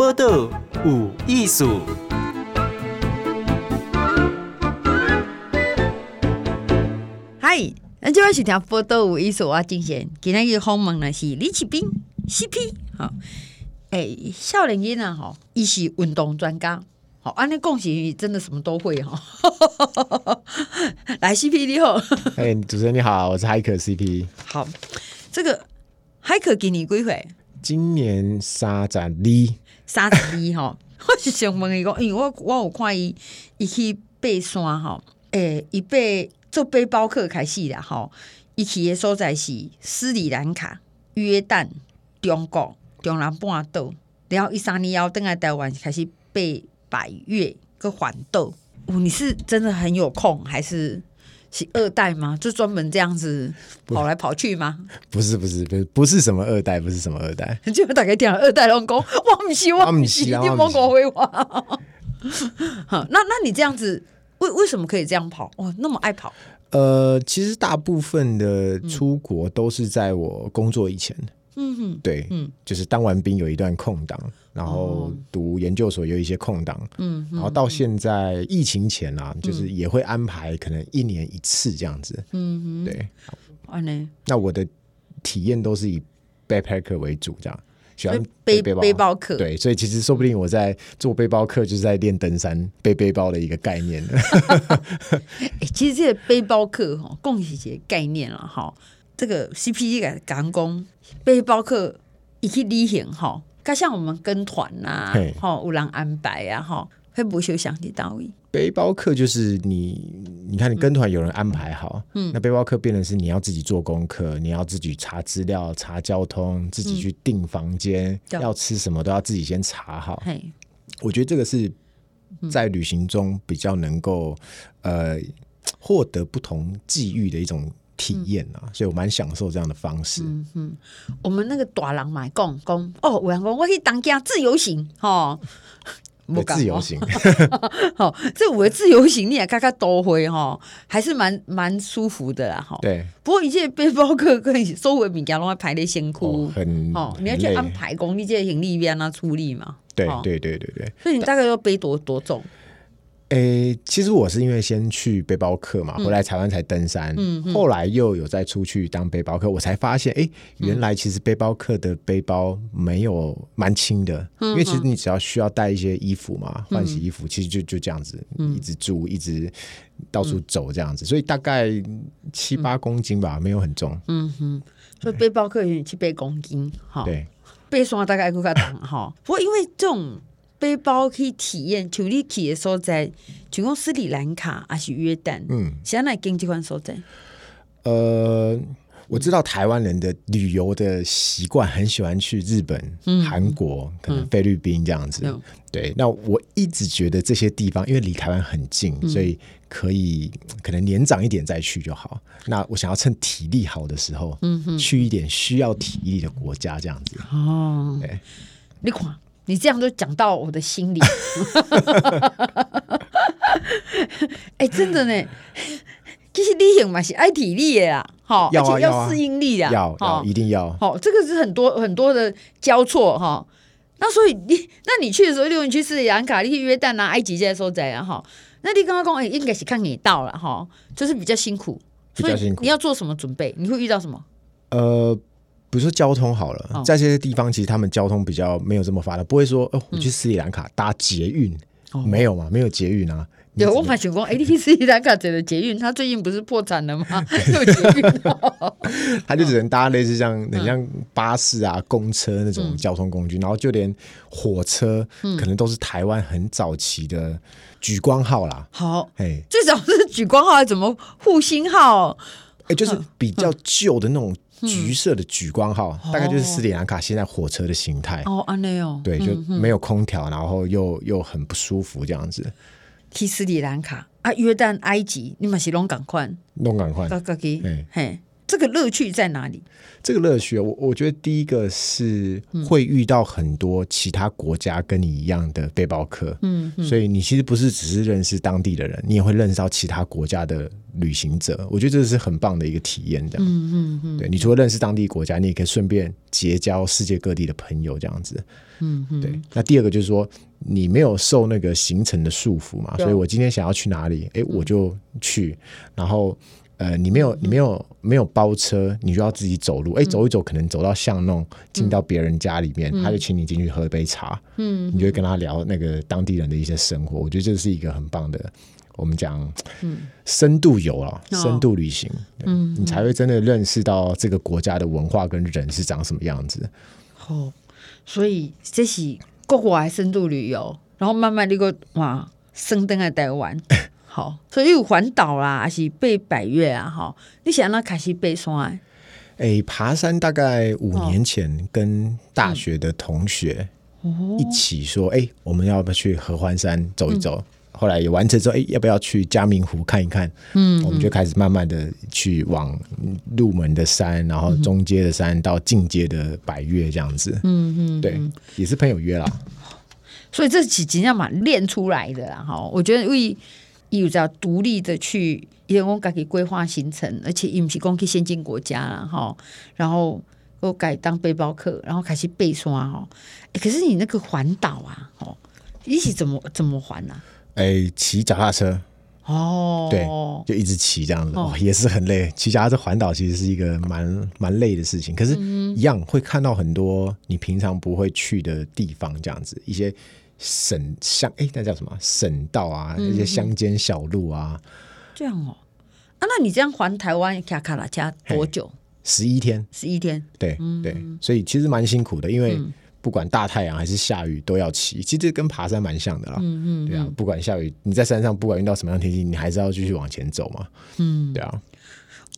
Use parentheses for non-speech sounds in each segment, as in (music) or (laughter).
报道有艺术。嗨，咱今晚是听报道有艺术啊，今天今天个访问呢是李启斌 CP 哈，哎，少年囡仔吼，伊是运动专家。好，安尼恭喜真的什么都会哈。(laughs) 来，CP 你好，哎，主持人你好，我是海可 CP。好，这个海可给你几岁？今年三十二，三十二哈。(laughs) 我是想问伊讲，因为我我有看伊，伊去爬山哈，诶，伊爬做背包客开始啦哈。伊去的所在是斯里兰卡、约旦、中国、中南半岛，然后一三年后登来台湾开始爬。百越个环岛，哦，你是真的很有空，还是是二代吗？就专门这样子跑来跑去吗？(laughs) 不是，不是，不是，不是什么二代，不是什么二代。(laughs) 就打开电脑二代老公，我不希望，我不希望，你莫讲废话。(laughs) 好，那那你这样子，为为什么可以这样跑？哇，那么爱跑。呃，其实大部分的出国都是在我工作以前。嗯哼，对，嗯，就是当完兵有一段空档，然后读研究所有一些空档，嗯，然后到现在疫情前啊，就是也会安排可能一年一次这样子，嗯哼，对，那我的体验都是以 backpacker 为主，这样喜欢背背包。客，对，所以其实说不定我在做背包客就是在练登山背背包的一个概念。(laughs) 其实这个背包客哈，共一些概念了哈。这个 CP 个讲讲背包客一去旅行哈，加像我们跟团呐、啊，哈，有人安排啊，哈，会不会休想的到位？背包客就是你，你看你跟团有人安排好，嗯，那背包客变成是你要自己做功课，你要自己查资料、查交通，自己去订房间，嗯、要吃什么都要自己先查好。嘿，我觉得这个是在旅行中比较能够呃获得不同际遇的一种。体验啊，所以我蛮享受这样的方式。嗯哼，我们那个大人买讲讲哦，我讲我可以当家自由行哈，自由行。好，(laughs) 这五个自由行你也看看都会哈，还是蛮蛮舒服的啦哈。对，不过一切背包客跟你收回物件拢要排列辛苦，很哦，你要去安排工，你这行李边啊处理嘛。对对对对对，所以你大概要背多多重？诶、欸，其实我是因为先去背包客嘛，回来台湾才登山，嗯，后来又有再出去当背包客，我才发现，哎、欸，原来其实背包客的背包没有蛮轻的，嗯，因为其实你只要需要带一些衣服嘛，换洗衣服，其实就就这样子，一直住，一直到处走这样子，所以大概七八公斤吧，没有很重，嗯哼，所以背包客有七八公斤，哈，对，背双大概够卡重哈，不过因为这种。背包可以体验，像你去的所在，像讲斯里兰卡还是约旦，嗯，现在经济款所在。呃，我知道台湾人的旅游的习惯，很喜欢去日本、韩、嗯、国，可能菲律宾这样子、嗯。对，那我一直觉得这些地方，因为离台湾很近、嗯，所以可以可能年长一点再去就好。那我想要趁体力好的时候，嗯，去一点需要体力的国家这样子。哦，对，你看。你这样都讲到我的心里，(laughs) 哎、欸，真的呢。其实旅行嘛是爱体力的呀，好，而且要适应力啊，要要一定要。好，这个是很多很多的交错哈。那所以你，那你去的时候，例如你去斯里兰卡，你去约旦啊、埃及这些所在啊，哈，那你刚刚讲，哎，应该是看你到了哈，就是比较辛苦，比较辛苦。你要做什么准备？你会遇到什么？呃。比如说交通好了，在这些地方其实他们交通比较没有这么发达，不会说哦，我去斯里兰卡搭捷运，嗯，没有嘛，没有捷运啊。有我蛮想讲，哎，你去斯里兰卡走的捷运，他最近不是破产了吗？(laughs) 有捷运，(laughs) 他就只能搭类似像很像巴士啊、公车那种交通工具，然后就连火车，可能都是台湾很早期的莒光号啦。好，哎，最早是莒光号，还是怎么复兴号？哎，就是比较旧的那种。橘色的莒光号、嗯，大概就是斯里兰卡现在火车的形态。哦，安内哦，对，就没有空调、嗯，然后又又很不舒服这样子。去斯里兰卡。啊，约旦、埃及，你们是拢赶快，拢赶快，嘿，嘿，这个乐趣在哪里？这个乐趣，我我觉得第一个是会遇到很多其他国家跟你一样的背包客，嗯，所以你其实不是只是认识当地的人，你也会认识到其他国家的旅行者。我觉得这是很棒的一个体验，这样，嗯嗯嗯。对，你除了认识当地国家，你也可以顺便结交世界各地的朋友，这样子，嗯嗯。对，那第二个就是说，你没有受那个行程的束缚嘛，所以我今天想要去哪里，哎，我就去，然后。呃，你没有，你没有，没有包车，你就要自己走路。哎、欸，走一走，可能走到巷弄，进到别人家里面，嗯、他就请你进去喝一杯茶。嗯，你就会跟他聊那个当地人的一些生活。我觉得这是一个很棒的，我们讲，深度游啊，嗯、深度旅行。嗯，你才会真的认识到这个国家的文化跟人是长什么样子。哦，所以这是国外深度旅游，然后慢慢那个哇，升登在台湾。(laughs) 好，所以有环岛啦，还是背百岳啊？哈，你想要开始背山？哎、欸，爬山大概五年前，跟大学的同学一起说，哎、欸，我们要不要去合欢山走一走？嗯、后来也完成之后，哎、欸，要不要去嘉明湖看一看？嗯，我们就开始慢慢的去往入门的山，然后中阶的山到进阶的百岳这样子。嗯嗯，对，也是朋友约啦。所以这几集要嘛练出来的啦。哈，我觉得因为。有只要独立的去，因为我自己规划行程，而且也不是讲去先进国家了哈。然后我改当背包客，然后开始背山哈。可是你那个环岛啊，哦，你是怎么怎么环呢？哎，骑脚踏车哦，对，就一直骑这样子，哦，也是很累。骑脚踏车环岛其实是一个蛮蛮累的事情，可是一样会看到很多你平常不会去的地方，这样子一些。省乡哎，那叫什么省道啊？那些乡间小路啊，这样哦。啊，那你这样环台湾卡卡拉加多久？十一天，十一天。对对，所以其实蛮辛苦的，因为不管大太阳还是下雨都要骑。其实跟爬山蛮像的啦。嗯嗯，对啊，不管下雨，你在山上不管遇到什么样的天气，你还是要继续往前走嘛。嗯，对啊。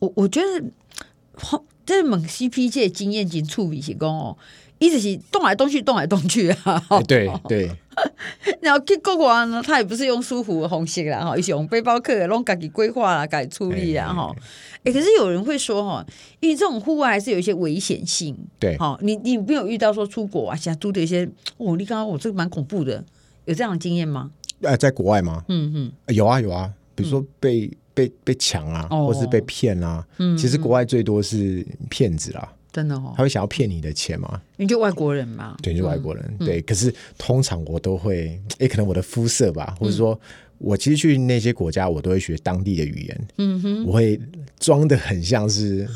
我我觉得，这猛 CP 界经验经处理是讲哦。一直是动来动去，动来动去啊！对对，(laughs) 然后去国外呢，他也不是用舒服的方式啦，哈，一些用背包客，拢自己规划啦，自己处理啊，哈。哎，可是有人会说，哈，因为这种户外还是有一些危险性，对，哈，你你没有遇到说出国啊，现在都的一些，哦，你刚刚我这个蛮恐怖的，有这样的经验吗？呃，在国外吗？嗯嗯，有啊有啊，比如说被被被抢啊，或是被骗啊，嗯，其实国外最多是骗子啦。真的哦，他会想要骗你的钱吗？你就外国人嘛，对，你就外国人。嗯、对，可是通常我都会，诶，可能我的肤色吧，或者说，我其实去那些国家，我都会学当地的语言。嗯哼，我会装的很像是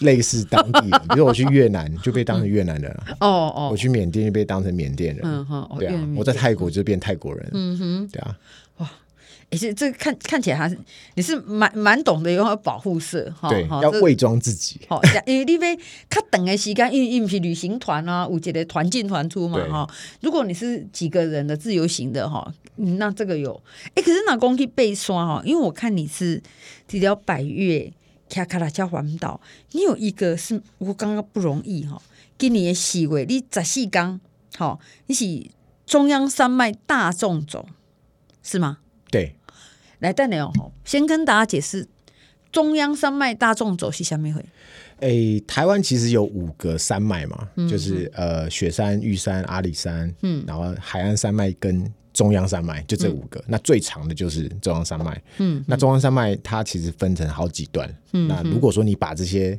类似当地人，(laughs) 比如我去越南就被当成越南人了。哦哦，我去缅甸就被当成缅甸人。嗯哼，对啊，我在泰国就变泰国人。嗯哼，对啊。也是这个看看起来还是你是蛮蛮懂得用保护色哈，对，要伪装自己。好，因为你被较长的时间，因为因为是旅行团啊，有这个团进团出嘛哈。如果你是几个人的自由行的哈，那这个有哎，可是那公去被刷哈？因为我看你是这条百越卡卡拉加环岛，你有一个是我刚刚不容易哈，今年的四月你十四天好，你是中央山脉大众走是吗？对。来，等下哦，先跟大家解释中央山脉大众走是什么会？诶，台湾其实有五个山脉嘛，嗯、就是呃雪山、玉山、阿里山，嗯，然后海岸山脉跟中央山脉，就这五个。嗯、那最长的就是中央山脉，嗯，那中央山脉它其实分成好几段，嗯，那如果说你把这些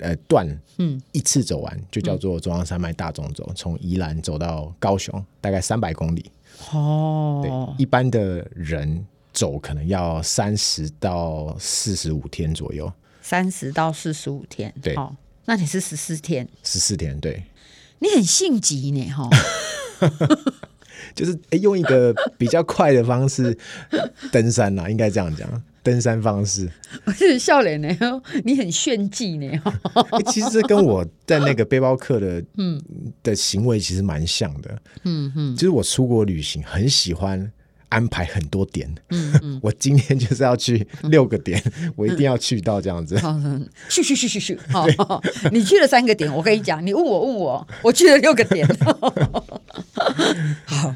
呃段，嗯，一次走完，就叫做中央山脉大纵走，从宜兰走到高雄，大概三百公里。哦，对，一般的人。走可能要三十到四十五天左右，三十到四十五天，对，哦，那你是十四天，十四天，对，你很性急呢，哈，(laughs) 就是用一个比较快的方式登山啦，应该这样讲，登山方式，我 (laughs) 是笑脸呢，你很炫技呢，其实跟我 (laughs) 在那个背包客的嗯。的行为其实蛮像的，嗯嗯，就是我出国旅行很喜欢。安排很多点，嗯嗯，(laughs) 我今天就是要去六个点，我一定要去到这样子。(laughs) 去去去去去，好，你去了三个点，我跟你讲，你问我问我，我去了六个点。(laughs) 好，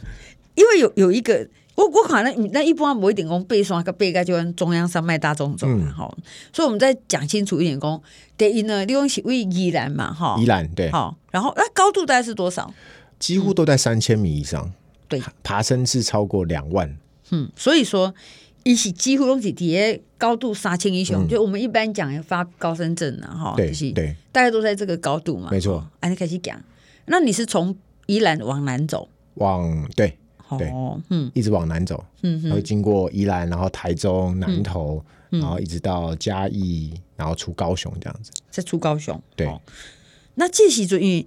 因为有有一个我我可能那一般不一点讲背山个背盖就跟中央山脉大纵走嘛，哈、嗯，所以我们再讲清楚一点，讲第一呢，利用是为宜兰嘛，哈，宜兰对，好，然后那高度大概是多少？几乎都在三千米以上，对，爬升是超过两万，嗯，所以说一起几乎都是底下高度杀青英雄，就我们一般讲发高山症啊，哈，对，就是对，大家都在这个高度嘛，没错。啊，你开始讲，那你是从宜兰往南走，往对。对，嗯，一直往南走，嗯，会经过宜兰，然后台中、南投，然后一直到嘉义，然后出高雄这样子，再出高雄。对，那这时阵，因为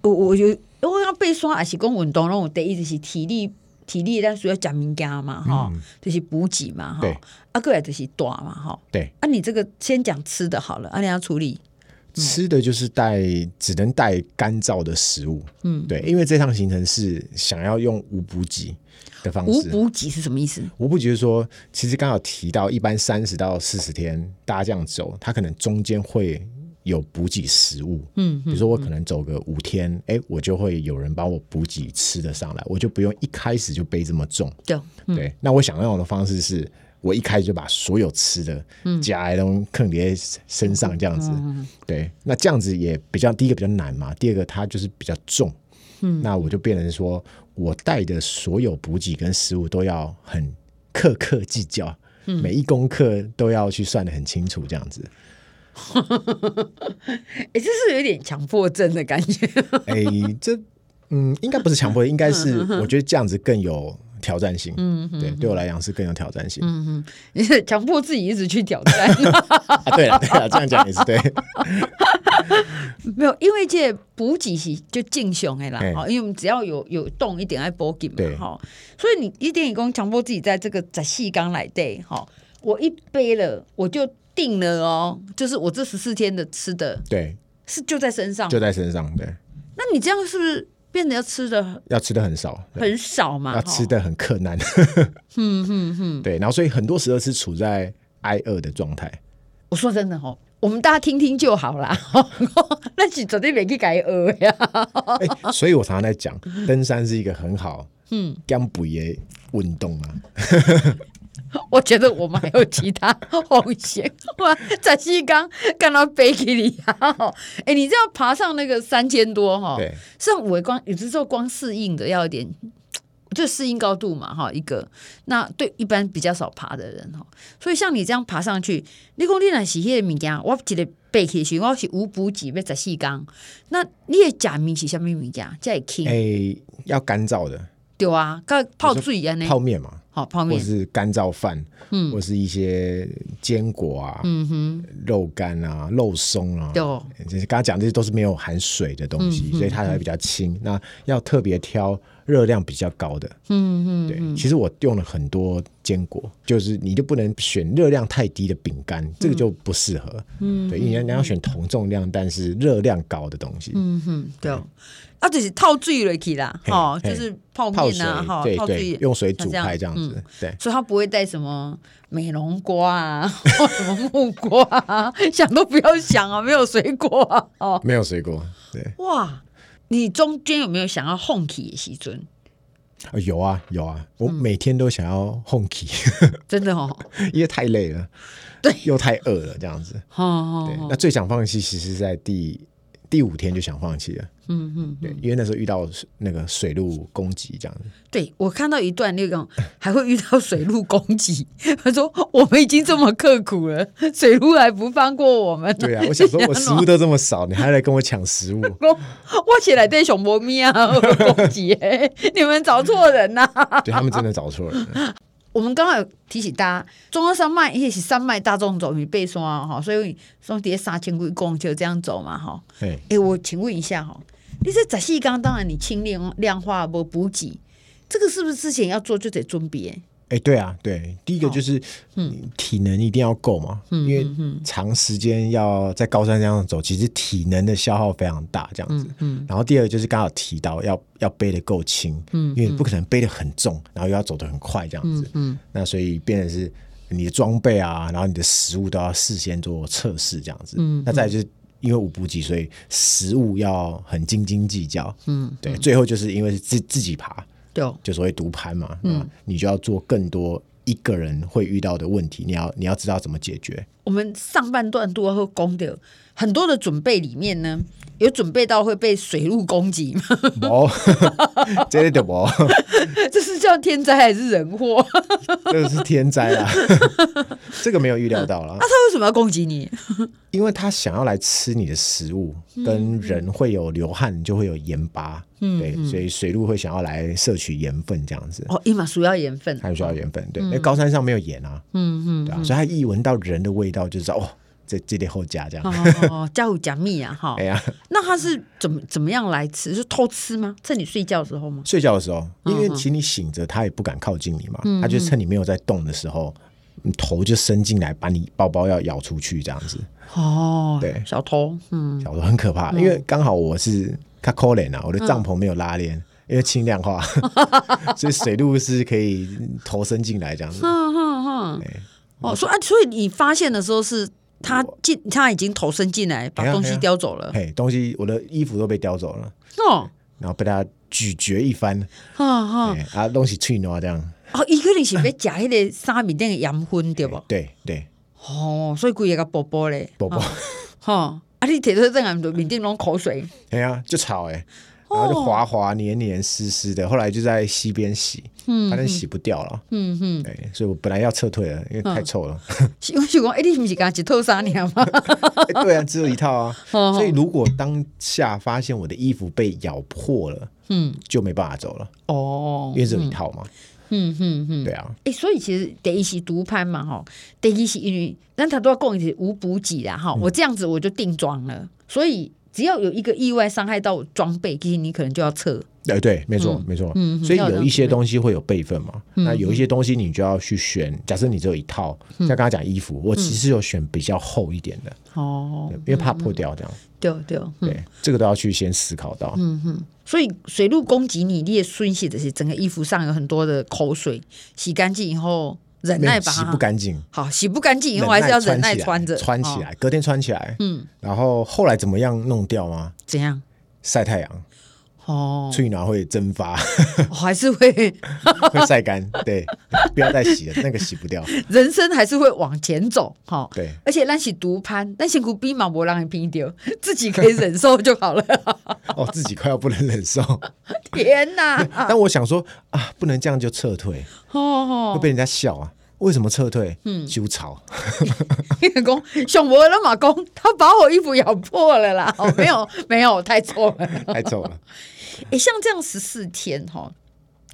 我我就我要爬山也是讲运动，那我第一就是体力，体力但需要讲物件嘛，哈，就是补给嘛，哈，啊，过来就是大嘛，哈，对，啊，你这个先讲吃的好了，啊，你要处理。吃的就是带，只能带干燥的食物。嗯，对，因为这趟行程是想要用无补给的方式。无补给是什么意思？无补给就是说，其实刚好提到，一般三十到四十天大家这样走，它可能中间会有补给食物。嗯，比如说我可能走个五天，哎、我就会有人帮我补给吃的上来，我就不用一开始就背这么重。对，嗯、对。那我想要的方式是。我一开始就把所有吃的夹在都坑在身上，这样子，对，那这样子也比较第一个比较难嘛，第二个它就是比较重，嗯，那我就变成说我带的所有补给跟食物都要很克克计较，每一公克都要去算的很清楚，这样子。哎，(laughs) 这是有点强迫症的感觉。哎，(laughs) 这嗯，应该不是强迫，应该是我觉得这样子更有。挑战性，嗯，对，对我来讲是更有挑战性。嗯哼，你是强迫自己一直去挑战。(laughs) 啊，对了，对了，这样讲也是对。没有，因为这补给是就进熊的啦，哈，因为我们只要有有动一点爱补给嘛，哈，所以你一点一公强迫自己在这个在细缸来对，哈，我一背了我就定了哦，就是我这十四天的吃的，对，是就在身上，就在身上，对。那你这样是不是？变得要吃的要吃的很少，很少嘛，要吃的很困难。嗯嗯嗯，对，然后所以很多时候是处在挨饿的状态。我说真的哦，我们大家听听就好啦。(laughs) 那是绝对没去改饿呀。哎，所以我常常在讲，登山是一个很好嗯减肥的运动啊。(laughs) (laughs) 我觉得我们还有其他风险，哇！在西刚看到飞机里啊，哎，(laughs) 你这样爬上那个三千多哈，对，像我光有的时候光适应的要一点，就适应高度嘛哈，一个那对一般比较少爬的人哈，所以像你这样爬上去，你讲你那是些物件，我记得背起去，我是无补给要在西刚，那你的假面是什么物件？这会轻？哎，要干燥的，对啊，跟泡水一样泡面嘛。好泡面，或是干燥饭，嗯，或是一些坚果啊，嗯哼，肉干啊，肉松啊，就是刚刚讲这些都是没有含水的东西，嗯、所以它才会比较轻。嗯、那要特别挑热量比较高的，嗯嗯，对。其实我用了很多坚果，就是你就不能选热量太低的饼干，嗯、这个就不适合。嗯，对，因为你要选同重量但是热量高的东西。嗯哼，对。啊，就是套水了去啦，哈，就是泡面啊，哈，泡水用水煮开这样子，对，所以它不会带什么美容瓜啊，什么木瓜啊，(laughs) 想都不要想啊，没有水果啊，哦，没有水果，对，哇，你中间有没有想要烘起的时阵？有啊，有啊，我每天都想要烘起，(laughs) 真的哦，(laughs) 因为太累了，对，又太饿了，这样子，对，那最想放弃，其实是在第第五天就想放弃了。嗯嗯，对，因为那时候遇到那个水路攻击这样子。对，我看到一段那种还会遇到水路攻击，(laughs) 他说我们已经这么刻苦了，水路还不放过我们。对啊，我想说 (laughs) 我食物都这么少，你还来跟我抢食物？(laughs) 我我起来对熊猫咪啊攻击，你们找错人呐、啊！对他们真的找错人。我们刚刚有提醒大家，中央山脉也是山脉大众走，你背山哈，所以从底下三千几公就这样走嘛哈。哎我请问一下哈。你这仔细缸，当然你轻量量化不补给，这个是不是之前要做就得准备？哎、欸，对啊，对，第一个就是嗯，体能一定要够嘛，嗯、因为长时间要在高山这样走，其实体能的消耗非常大，这样子。嗯，嗯然后第二个就是刚好提到要要背的够轻，嗯，因为不可能背的很重，然后又要走得很快这样子。嗯，嗯那所以变成是你的装备啊，然后你的食物都要事先做测试这样子。嗯，那再就是。因为五补给，所以食物要很斤斤计较。嗯，对，最后就是因为是自自己爬，对，就所谓独攀嘛，嗯，你就要做更多一个人会遇到的问题，你要你要知道怎么解决。我们上半段都会攻的很多的准备里面呢，有准备到会被水路攻击吗？(laughs) 没，(laughs) 这的不，(laughs) 这是叫天灾还是人祸？这个是天灾啊，这个没有预料到了。那、啊、他为什么要攻击你？因为他想要来吃你的食物，跟人会有流汗就会有盐巴，嗯，对，所以水鹿会想要来摄取盐分这样子。哦，因为需要盐分，它需要盐分，对，因为高山上没有盐啊，嗯嗯，对啊，所以它一闻到人的味道就知道哦，这这点后加这样，哦，(laughs) 加五加蜜啊，哈，哎呀，那他是怎么怎么样来吃？是偷吃吗？趁你睡觉的时候吗？睡觉的时候，因为其实你醒着，他也不敢靠近你嘛，他就趁你没有在动的时候。头就伸进来，把你包包要咬出去，这样子。哦，对，小偷，嗯，小偷很可怕，嗯、因为刚好我是卡可怜啊，我的帐篷没有拉链，嗯、因为轻量化，(laughs) 所以水路是可以头伸进来这样子。嗯嗯嗯。哦，所以啊，所以你发现的时候是他进，他已经头伸进来，把东西叼走了。嘿，东西，我的衣服都被叼走了。哦。然后被他咀嚼一番。哈哈。啊，东西脆挪这样。哦，伊可能是要食迄个沙米店的盐分对不？(laughs) 对对。哦，所以规个薄薄嘞，薄薄。哈，啊，你铁车正啊，面顶拢口水。哎呀，就吵哎，然后就滑滑黏黏湿湿的，后来就在溪边洗，反正洗不掉了。嗯嗯。对，所以我本来要撤退了，因为太臭了。因为是讲，哎，你不是刚一套三年吗？(laughs) 对啊，只有一套啊。(laughs) 所以如果当下发现我的衣服被咬破了，嗯，就没办法走了。哦，因为只有一套嘛。嗯哼哼，对啊，哎、欸，所以其实第一是独攀嘛，哈，第一是因为那他都要供一起无补给啦，哈，我这样子我就定装了，嗯、所以只要有一个意外伤害到装备，其实你可能就要撤。对对，没错没错，嗯，所以有一些东西会有备份嘛，那有一些东西你就要去选。假设你只有一套，像刚刚讲衣服，我其实有选比较厚一点的哦，因为怕破掉这样。对对对，这个都要去先思考到。嗯哼，所以水路攻击你，你也顺洗的是整个衣服上有很多的口水，洗干净以后忍耐把它洗不干净。好，洗不干净以后还是要忍耐穿着，穿起来，隔天穿起来。嗯，然后后来怎么样弄掉吗？怎样？晒太阳。哦，吹暖会蒸发，还是会 (laughs) 会晒干，对，不要再洗了，那个洗不掉。人生还是会往前走，哈，对。而且那是独攀，那辛苦比马博让你拼丢，(laughs) 自己可以忍受就好了。哦，自己快要不能忍受，(laughs) 天哪！但我想说啊，不能这样就撤退，哦，会被人家笑啊。为什么撤退？嗯，修草。员工熊博了马工，他把我衣服咬破了啦！哦，没有，没有，太臭了，太臭了。哎、欸，像这样十四天哈，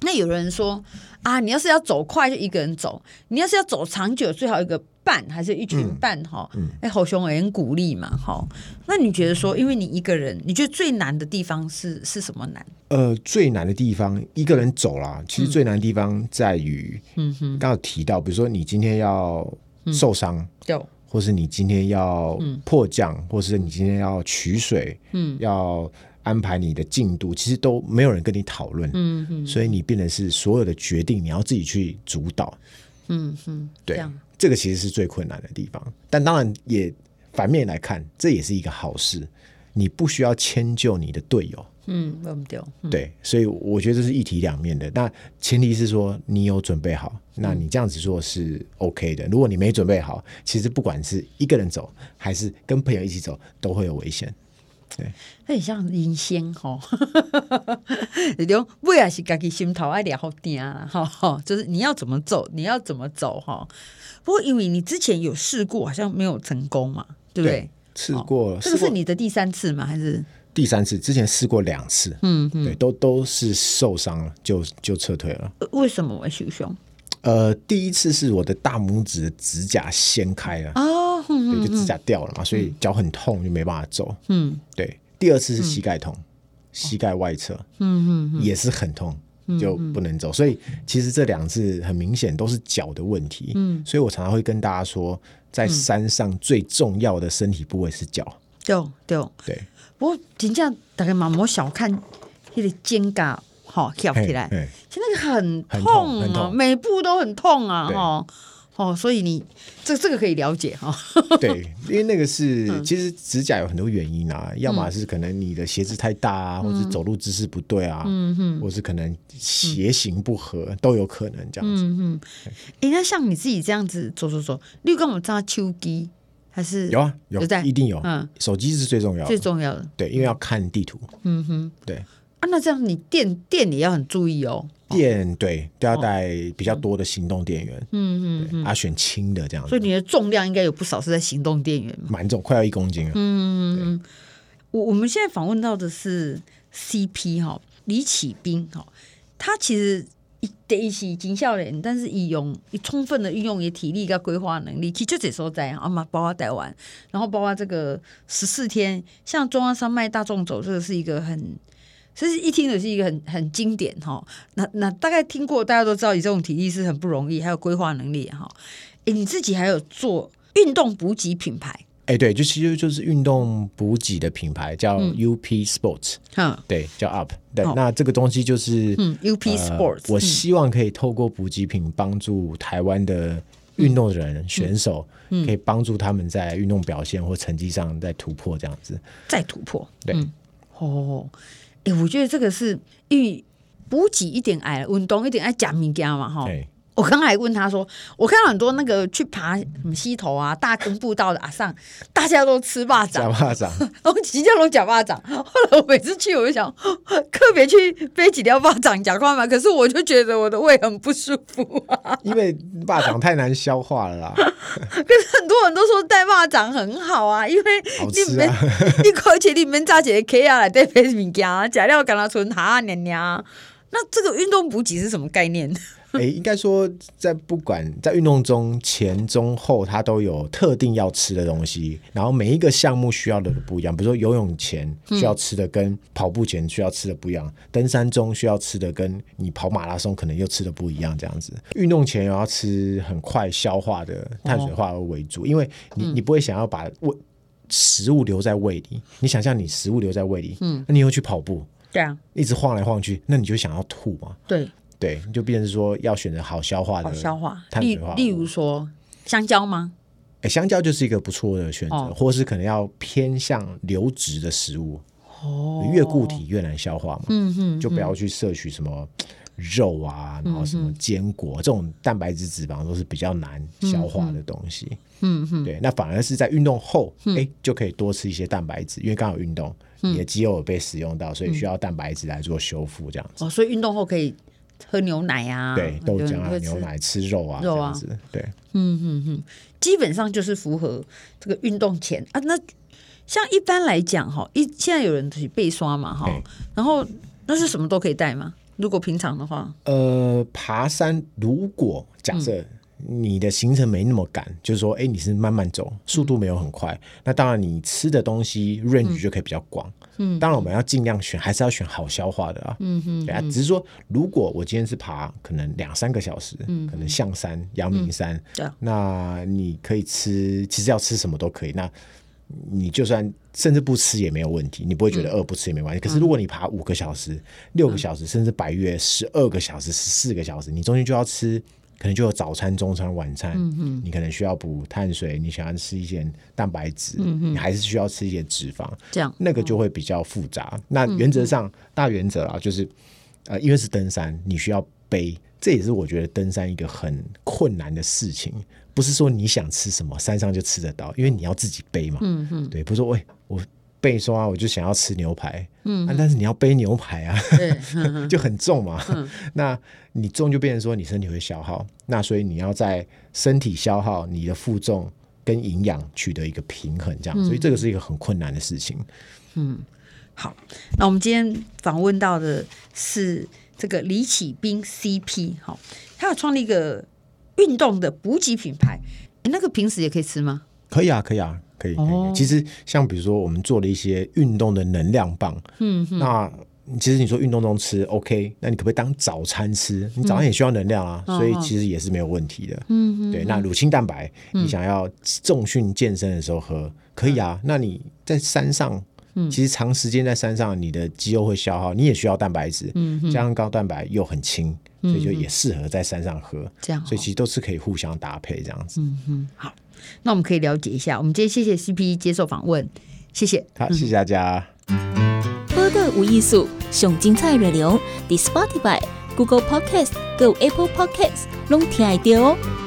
那有人说啊，你要是要走快就一个人走，你要是要走长久，最好一个伴还是一群伴哈？哎、嗯，好熊也很鼓励嘛，哈。那你觉得说，因为你一个人，你觉得最难的地方是是什么难？呃，最难的地方一个人走啦，其实最难的地方在于，嗯哼，刚刚提到，比如说你今天要受伤，对、嗯，或是你今天要迫降，嗯、或是你今天要取水，嗯，要。安排你的进度，其实都没有人跟你讨论，嗯嗯，所以你变得是所有的决定你要自己去主导，嗯嗯，对，这个其实是最困难的地方。但当然也反面来看，这也是一个好事，你不需要迁就你的队友，嗯，对，所以我觉得这是一体两面的。那前提是说你有准备好，那你这样子做是 OK 的。如果你没准备好，其实不管是一个人走还是跟朋友一起走，都会有危险。对，很像人生哈，(laughs) 你讲为也是自己心头爱聊好定啊，哈，就是你要怎么走，你要怎么走哈。不过因为你之前有试过，好像没有成功嘛，对不对？试过了，这个是你的第三次吗？还是第三次？之前试过两次，嗯，对，都都是受伤了，就就撤退了。为什么我受伤？呃，第一次是我的大拇指的指甲掀开了哦，对，就指甲掉了嘛，所以脚很痛，就没办法走。嗯，对。第二次是膝盖痛，膝盖外侧，嗯嗯，也是很痛，就不能走。所以其实这两次很明显都是脚的问题。嗯，所以我常常会跟大家说，在山上最重要的身体部位是脚。对对对。不过真正大家嘛莫小看那个肩胛。好，跳起来，其实那个很痛啊，每步都很痛啊，哈，哦，所以你这这个可以了解哈。(laughs) 对，因为那个是其实指甲有很多原因啊，要么是可能你的鞋子太大啊，或者走路姿势不对啊，嗯哼，或是可能鞋型不合都有可能这样子。嗯哼，哎，那像你自己这样子走走走，你有跟我扎秋机还是有啊？有在，一定有。嗯，手机是最重要的，最重要的。对，因为要看地图。嗯哼，对。啊，那这样你店店也要很注意哦。电对都要带比较多的行动电源，嗯嗯，啊选轻的这样子，所以你的重量应该有不少是在行动电源，蛮重，快要一公斤了。嗯，我我们现在访问到的是 CP 哈李启斌哈，他其实一得一起警校人，但是以用以充分的运用也体力跟规划能力，其实就这时候在啊嘛，包括台湾，然后包括这个十四天，像中央山脉大众走，这个是一个很。其实一听的是一个很很经典哈，那那大概听过，大家都知道，你这种体力是很不容易，还有规划能力哈。哎，你自己还有做运动补给品牌？哎，对，就其实就是运动补给的品牌，叫 UP Sports，嗯，对，叫 UP。对，那这个东西就是嗯 UP Sports，我希望可以透过补给品帮助台湾的运动人选手，可以帮助他们在运动表现或成绩上再突破，这样子。再突破。对，哦。哎，我觉得这个是因为补给一点爱运动一点爱假物件嘛，哈。我刚才问他说，我看到很多那个去爬什么溪头啊、大坑步道的阿上，大家都吃霸掌，假霸掌，(laughs) 然后直接拢假霸掌。后来我每次去，我就想特别去背几条霸掌假块嘛，可是我就觉得我的胃很不舒服啊，(laughs) 因为霸掌太难消化了啦。可是很多人都说带霸掌很好啊，因为你们一口气里面炸几个 K 啊来带背物件，假料跟他存哈娘娘。那这个运动补给是什么概念？(laughs) 哎，应该说，在不管在运动中前、中、后，它都有特定要吃的东西。然后每一个项目需要的不一样，比如说游泳前需要吃的跟跑步前需要吃的不一样，嗯、登山中需要吃的跟你跑马拉松可能又吃的不一样。这样子，运动前要吃很快消化的碳水化合物为主，哦、因为你你不会想要把胃食物留在胃里。你想象你食物留在胃里，嗯，那你又去跑步，对啊，一直晃来晃去，那你就想要吐嘛，对。对，就变成说要选择好消化的，好消化。例例如说香蕉吗？哎，香蕉就是一个不错的选择，哦、或是可能要偏向流质的食物。哦，越固体越难消化嘛。嗯哼，就不要去摄取什么肉啊，然后什么坚果、这种蛋白质、脂肪都是比较难消化的东西。嗯哼，对，那反而是在运动后，哎、嗯，就可以多吃一些蛋白质，因为刚好运动，你的肌肉有被使用到，所以需要蛋白质来做修复，这样子。哦，所以运动后可以。喝牛奶啊，对，豆浆啊，牛奶吃肉啊，肉啊，这样子，对，嗯嗯嗯，基本上就是符合这个运动前啊。那像一般来讲哈，一现在有人去背刷嘛哈，然后那是什么都可以带吗？如果平常的话，呃，爬山如果假设。你的行程没那么赶，就是说，哎，你是慢慢走，速度没有很快，嗯、那当然你吃的东西 range 就可以比较广。嗯，当然我们要尽量选，还是要选好消化的啊。嗯哼，对啊，只是说，如果我今天是爬可能两三个小时，嗯、可能象山、阳明山，嗯、那你可以吃，其实要吃什么都可以。那你就算甚至不吃也没有问题，你不会觉得饿，不吃也没关系。嗯、可是如果你爬五个小时、六个小时，甚至百月十二个小时、十四个小时，你中间就要吃。可能就有早餐、中餐、晚餐，嗯、哼你可能需要补碳水，你想要吃一些蛋白质，你还是需要吃一些脂肪，这样那个就会比较复杂。嗯、那原则上、嗯、大原则啊，就是呃，因为是登山，你需要背，这也是我觉得登山一个很困难的事情，不是说你想吃什么山上就吃得到，因为你要自己背嘛。嗯嗯对，不是说喂我。背说我就想要吃牛排，嗯、啊，但是你要背牛排啊，(laughs) 就很重嘛。(laughs) 嗯、那你重就变成说你身体会消耗，那所以你要在身体消耗、你的负重跟营养取得一个平衡，这样，嗯、所以这个是一个很困难的事情。嗯，好，那我们今天访问到的是这个李启斌 CP，好，他有创立一个运动的补给品牌，那个平时也可以吃吗？可以啊，可以啊。可以，可以，其实像比如说我们做了一些运动的能量棒，嗯哼，那其实你说运动中吃 OK，那你可不可以当早餐吃？你早上也需要能量啊，嗯、所以其实也是没有问题的，嗯哼，对。那乳清蛋白，你想要重训健身的时候喝，可以啊。嗯、那你在山上嗯，其实长时间在山上，你的肌肉会消耗，你也需要蛋白质，嗯，加上高蛋白又很轻，所以就也适合在山上喝，这样，所以其实都是可以互相搭配这样子。嗯哼，好，那我们可以了解一下。我们今天谢谢 CP 接受访问，谢谢，好，谢谢大家。播客无艺术，上精彩内容，The Spotify、Google Podcast、Go Apple Podcasts，拢听得到哦。